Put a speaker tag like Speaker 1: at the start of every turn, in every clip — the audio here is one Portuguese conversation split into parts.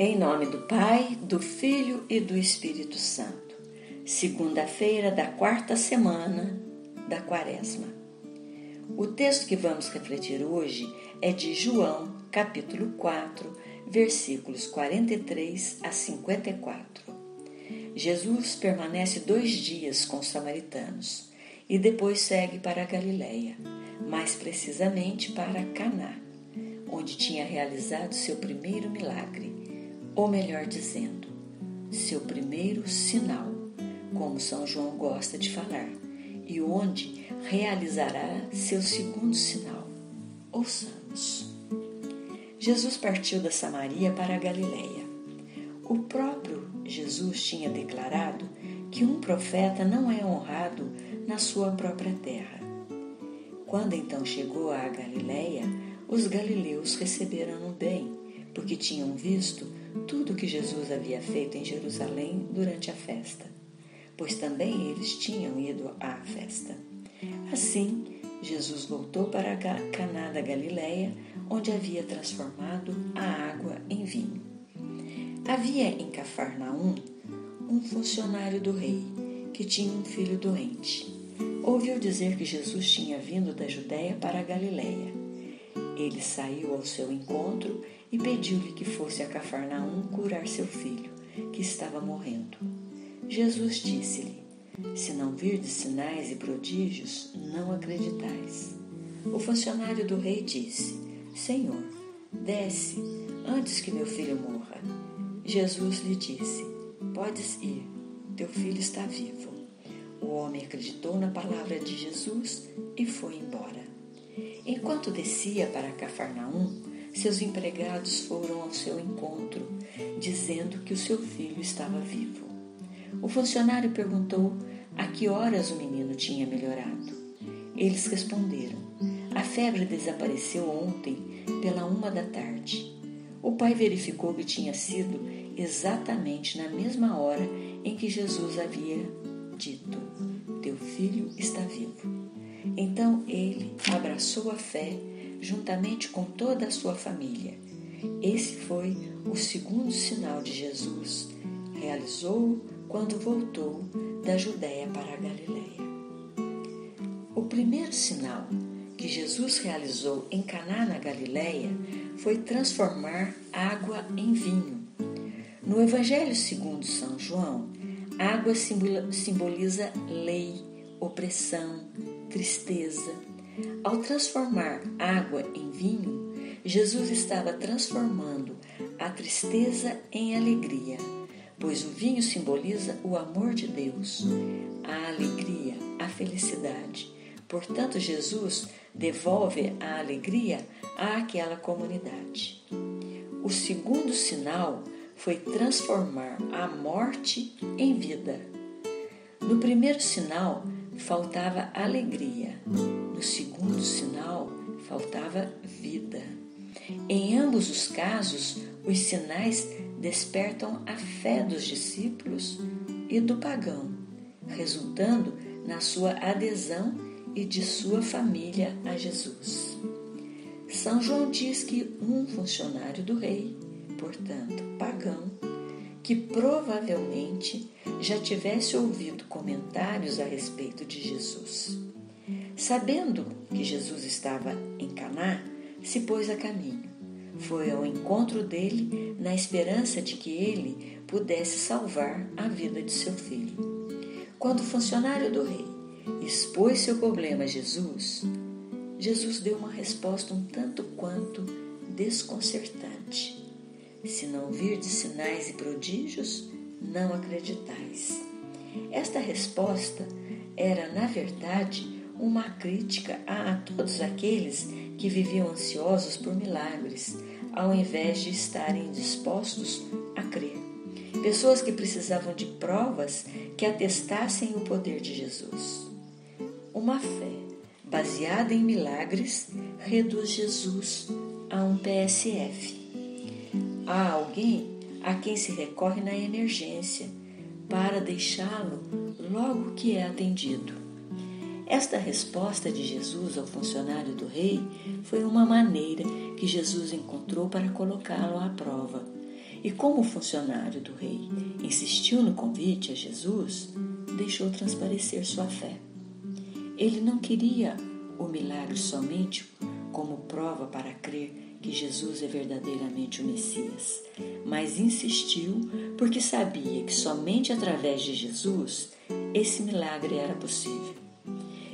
Speaker 1: Em nome do Pai, do Filho e do Espírito Santo. Segunda-feira da quarta semana da Quaresma. O texto que vamos refletir hoje é de João, capítulo 4, versículos 43 a 54. Jesus permanece dois dias com os samaritanos e depois segue para a Galiléia, mais precisamente para Caná, onde tinha realizado seu primeiro milagre ou melhor dizendo, seu primeiro sinal, como São João gosta de falar, e onde realizará seu segundo sinal. Ouçamos. Jesus partiu da Samaria para a Galiléia. O próprio Jesus tinha declarado que um profeta não é honrado na sua própria terra. Quando então chegou à Galiléia, os galileus receberam-no bem, porque tinham visto tudo o que Jesus havia feito em Jerusalém durante a festa, pois também eles tinham ido à festa. Assim, Jesus voltou para Caná da Galileia, onde havia transformado a água em vinho. Havia em Cafarnaum um funcionário do rei que tinha um filho doente. Ouviu dizer que Jesus tinha vindo da Judéia para a Galileia. Ele saiu ao seu encontro e pediu-lhe que fosse a Cafarnaum curar seu filho, que estava morrendo. Jesus disse-lhe: Se não virdes sinais e prodígios, não acreditais. O funcionário do rei disse: Senhor, desce antes que meu filho morra. Jesus lhe disse: Podes ir, teu filho está vivo. O homem acreditou na palavra de Jesus e foi embora. Enquanto descia para Cafarnaum, seus empregados foram ao seu encontro, dizendo que o seu filho estava vivo. O funcionário perguntou a que horas o menino tinha melhorado. Eles responderam: A febre desapareceu ontem, pela uma da tarde. O pai verificou que tinha sido exatamente na mesma hora em que Jesus havia dito: Teu filho está vivo. Então ele abraçou a fé juntamente com toda a sua família. Esse foi o segundo sinal de Jesus. Realizou quando voltou da Judéia para a Galiléia. O primeiro sinal que Jesus realizou em Caná na Galiléia foi transformar água em vinho. No Evangelho segundo São João, água simboliza lei, opressão, tristeza, ao transformar água em vinho, Jesus estava transformando a tristeza em alegria, pois o vinho simboliza o amor de Deus, a alegria, a felicidade. Portanto, Jesus devolve a alegria àquela comunidade. O segundo sinal foi transformar a morte em vida. No primeiro sinal, faltava alegria. No segundo sinal, faltava vida. Em ambos os casos, os sinais despertam a fé dos discípulos e do pagão, resultando na sua adesão e de sua família a Jesus. São João diz que um funcionário do rei, portanto pagão, que provavelmente já tivesse ouvido comentários a respeito de Jesus. Sabendo que Jesus estava em Caná, se pôs a caminho. Foi ao encontro dele na esperança de que ele pudesse salvar a vida de seu filho. Quando o funcionário do rei expôs seu problema a Jesus, Jesus deu uma resposta um tanto quanto desconcertante. Se não virdes sinais e prodígios, não acreditais. Esta resposta era, na verdade, uma crítica a todos aqueles que viviam ansiosos por milagres, ao invés de estarem dispostos a crer. Pessoas que precisavam de provas que atestassem o poder de Jesus. Uma fé baseada em milagres reduz Jesus a um PSF Há alguém a quem se recorre na emergência para deixá-lo logo que é atendido. Esta resposta de Jesus ao funcionário do rei foi uma maneira que Jesus encontrou para colocá-lo à prova. E como o funcionário do rei insistiu no convite a Jesus, deixou transparecer sua fé. Ele não queria o milagre somente como prova para crer que Jesus é verdadeiramente o Messias, mas insistiu porque sabia que somente através de Jesus esse milagre era possível.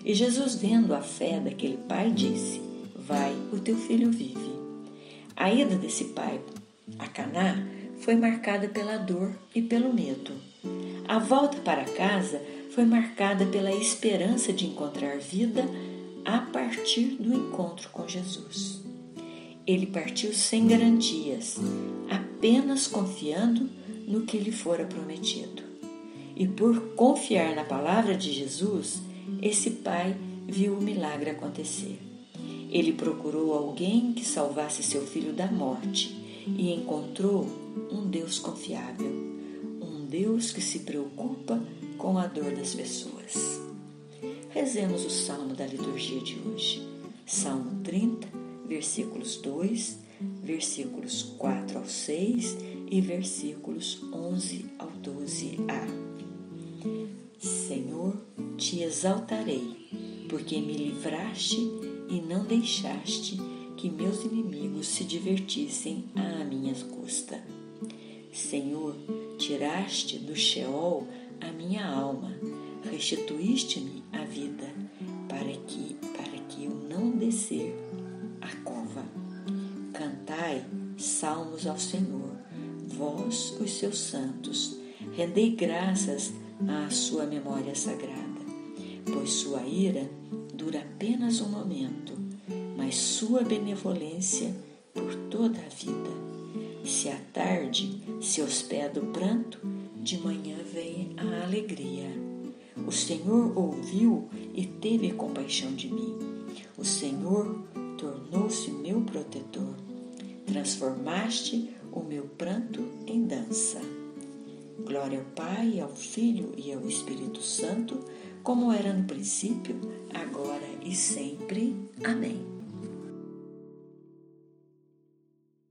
Speaker 1: E Jesus, vendo a fé daquele pai, disse: Vai, o teu filho vive. A ida desse pai a Caná foi marcada pela dor e pelo medo. A volta para casa foi marcada pela esperança de encontrar vida a partir do encontro com Jesus. Ele partiu sem garantias, apenas confiando no que lhe fora prometido. E por confiar na palavra de Jesus, esse pai viu o milagre acontecer. Ele procurou alguém que salvasse seu filho da morte e encontrou um Deus confiável, um Deus que se preocupa com a dor das pessoas. Rezemos o salmo da liturgia de hoje. Salmo 30, versículos 2, versículos 4 ao 6 e versículos 11 ao 12a. Senhor, te exaltarei, porque me livraste e não deixaste que meus inimigos se divertissem à minha custa. Senhor, tiraste do Sheol a minha alma, restituíste-me a vida, para que para que eu não descer a cova. Cantai salmos ao Senhor, vós os seus santos, rendei graças à sua memória sagrada, pois sua ira dura apenas um momento mas sua benevolência por toda a vida. Se à tarde se hospeda o pranto, de manhã vem a alegria. O Senhor ouviu e teve compaixão de mim. O Senhor tornou-se meu protetor. Transformaste o meu pranto em dança. Glória ao Pai, ao Filho e ao Espírito Santo, como era no princípio, agora e sempre. Amém.